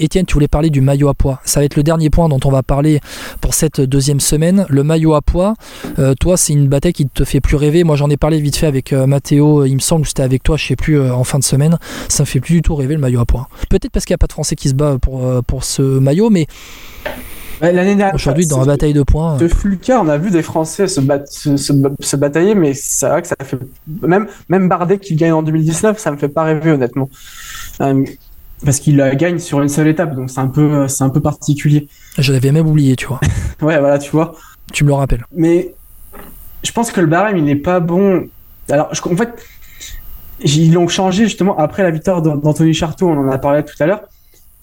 Étienne, tu voulais parler du maillot à poids. Ça va être le dernier point dont on va parler pour cette deuxième semaine. Le maillot à poids, euh, toi, c'est une bataille qui te fait plus rêver. Moi, j'en ai parlé vite fait avec euh, Mathéo, il me semble, c'était avec toi, je sais plus, euh, en fin de semaine. Ça me fait plus du tout rêver le maillot à poids. Peut-être parce qu'il n'y a pas de Français qui se bat pour, pour ce maillot, mais. L'année dernière, aujourd'hui, dans la bataille de points. De on a vu des Français se, se, se, batailler, mais c'est vrai que ça fait. Même, même Bardet qui gagne en 2019, ça me fait pas rêver, honnêtement parce qu'il gagne sur une seule étape, donc c'est un peu, c'est un peu particulier. Je l'avais même oublié, tu vois. ouais, voilà, tu vois. Tu me le rappelles. Mais je pense que le barème, il n'est pas bon. Alors, en fait, ils l'ont changé justement après la victoire d'Anthony Charteau, on en a parlé tout à l'heure.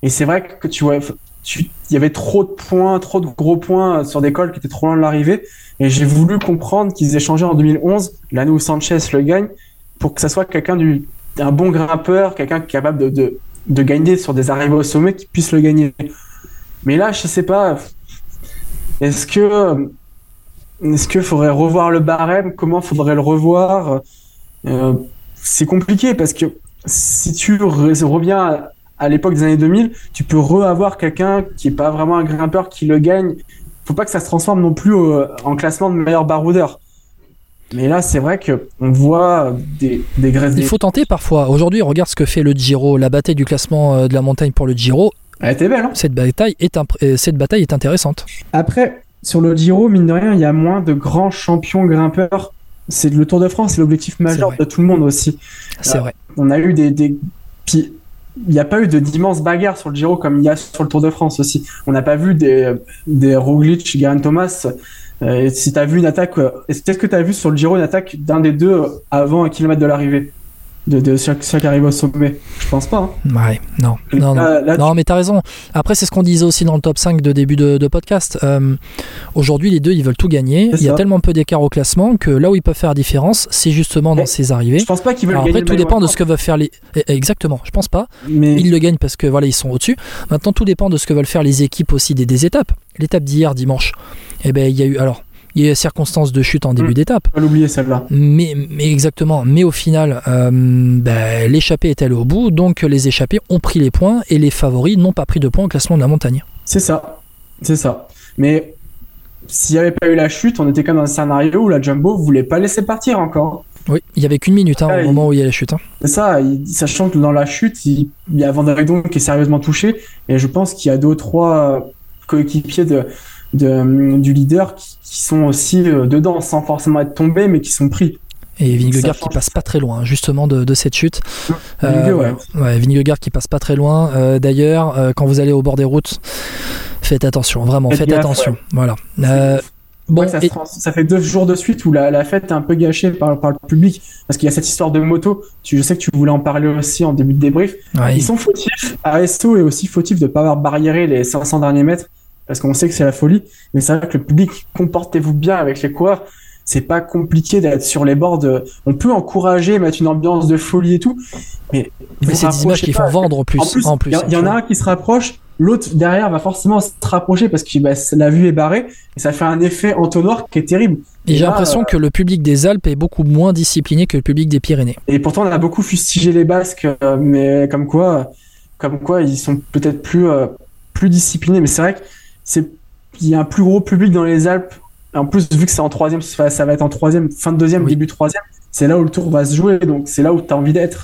Et c'est vrai que tu vois, il y avait trop de points, trop de gros points sur des cols qui étaient trop loin de l'arrivée. Et j'ai voulu comprendre qu'ils aient changé en 2011, l'année où Sanchez le gagne, pour que ça soit quelqu'un du, un bon grimpeur, quelqu'un capable de de gagner sur des arrivées au sommet qui puissent le gagner. Mais là, je sais pas. Est-ce que est-ce qu'il faudrait revoir le barème? Comment faudrait le revoir? Euh, C'est compliqué parce que si tu reviens à, l'époque des années 2000, tu peux re-avoir quelqu'un qui est pas vraiment un grimpeur qui le gagne. Faut pas que ça se transforme non plus en classement de meilleur baroudeur. Mais là, c'est vrai que on voit des, des graisses. Il faut tenter parfois. Aujourd'hui, regarde ce que fait le Giro, la bataille du classement euh, de la montagne pour le Giro. Elle était belle. Hein cette, bataille est euh, cette bataille est intéressante. Après, sur le Giro, mine de rien, il y a moins de grands champions grimpeurs. C'est le Tour de France, c'est l'objectif majeur de tout le monde aussi. C'est vrai. On a eu des, des... Puis, il n'y a pas eu de d'immenses bagarres sur le Giro comme il y a sur le Tour de France aussi. On n'a pas vu des, des Roglic, Garen Thomas euh, si tu as vu une attaque, euh, est-ce que tu as vu sur le Giro une attaque d'un des deux euh, avant un kilomètre de l'arrivée de, de ceux, qui arrivent au sommet Je pense pas. Hein. Ouais, non. Non, non. non mais t'as raison. Après, c'est ce qu'on disait aussi dans le top 5 de début de, podcast. Aujourd'hui, les deux, ils veulent tout gagner. Il y a tellement peu d'écart au classement que là où ils peuvent faire la différence, c'est justement dans ces arrivées. Je pense pas qu'ils veulent Après, tout dépend de ce que veulent faire les. Eh, eh, exactement, je pense pas. Mais... Ils le gagnent parce que voilà, ils sont au-dessus. Maintenant, tout dépend de ce que veulent faire les équipes aussi des, des étapes. L'étape d'hier, dimanche eh ben, il y a eu. Alors, il y a circonstances de chute en début mmh. d'étape. Pas l'oublier celle-là. Mais, mais, exactement. Mais au final, euh, ben, l'échappée est allée au bout, donc les échappés ont pris les points et les favoris n'ont pas pris de points au classement de la montagne. C'est ça. C'est ça. Mais s'il n'y avait pas eu la chute, on était quand même dans un scénario où la Jumbo voulait pas laisser partir encore. Oui, il y avait qu'une minute hein, au moment où il y a la chute. Hein. C'est ça, sachant que dans la chute, il, y a Van qui est sérieusement touché, et je pense qu'il y a deux ou trois coéquipiers de, de, du leader qui, sont aussi euh, dedans sans forcément être tombés mais qui sont pris. Et Vingegaard qui passe pas très loin justement de, de cette chute. Euh, ouais. ouais. Vingegaard qui passe pas très loin. Euh, D'ailleurs, euh, quand vous allez au bord des routes, faites attention, vraiment, faites, attention. Voilà. Euh, bon, ça, ça, fait deux jours de suite où la, la fête est un peu gâchée par, par le public parce qu'il y a cette histoire de moto. Tu, je sais que tu voulais en parler aussi en début de débrief. Ils sont fautifs. ASO est aussi fautif de ne pas avoir barriéré les 500 derniers mètres parce qu'on sait que c'est la folie. Mais c'est vrai que le public, comportez-vous bien avec les coureurs. C'est pas compliqué d'être sur les bords. De... On peut encourager, mettre une ambiance de folie et tout. Mais, c'est des images qui font vendre plus. En plus, il y, en a un qui se rapproche, l'autre derrière va forcément se rapprocher parce que bah, la vue est barrée et ça fait un effet entonnoir qui est terrible. Et, j'ai l'impression euh, que le public des Alpes est beaucoup moins discipliné que le public des Pyrénées. Et pourtant, on a beaucoup fustigé les Basques, euh, mais comme quoi, comme quoi, ils sont peut-être plus, euh, plus disciplinés. Mais c'est vrai que c'est il y a un plus gros public dans les Alpes. En plus, vu que c'est en troisième, ça va être en troisième, fin de deuxième, début troisième, c'est là où le tour va se jouer. Donc c'est là où tu as envie d'être.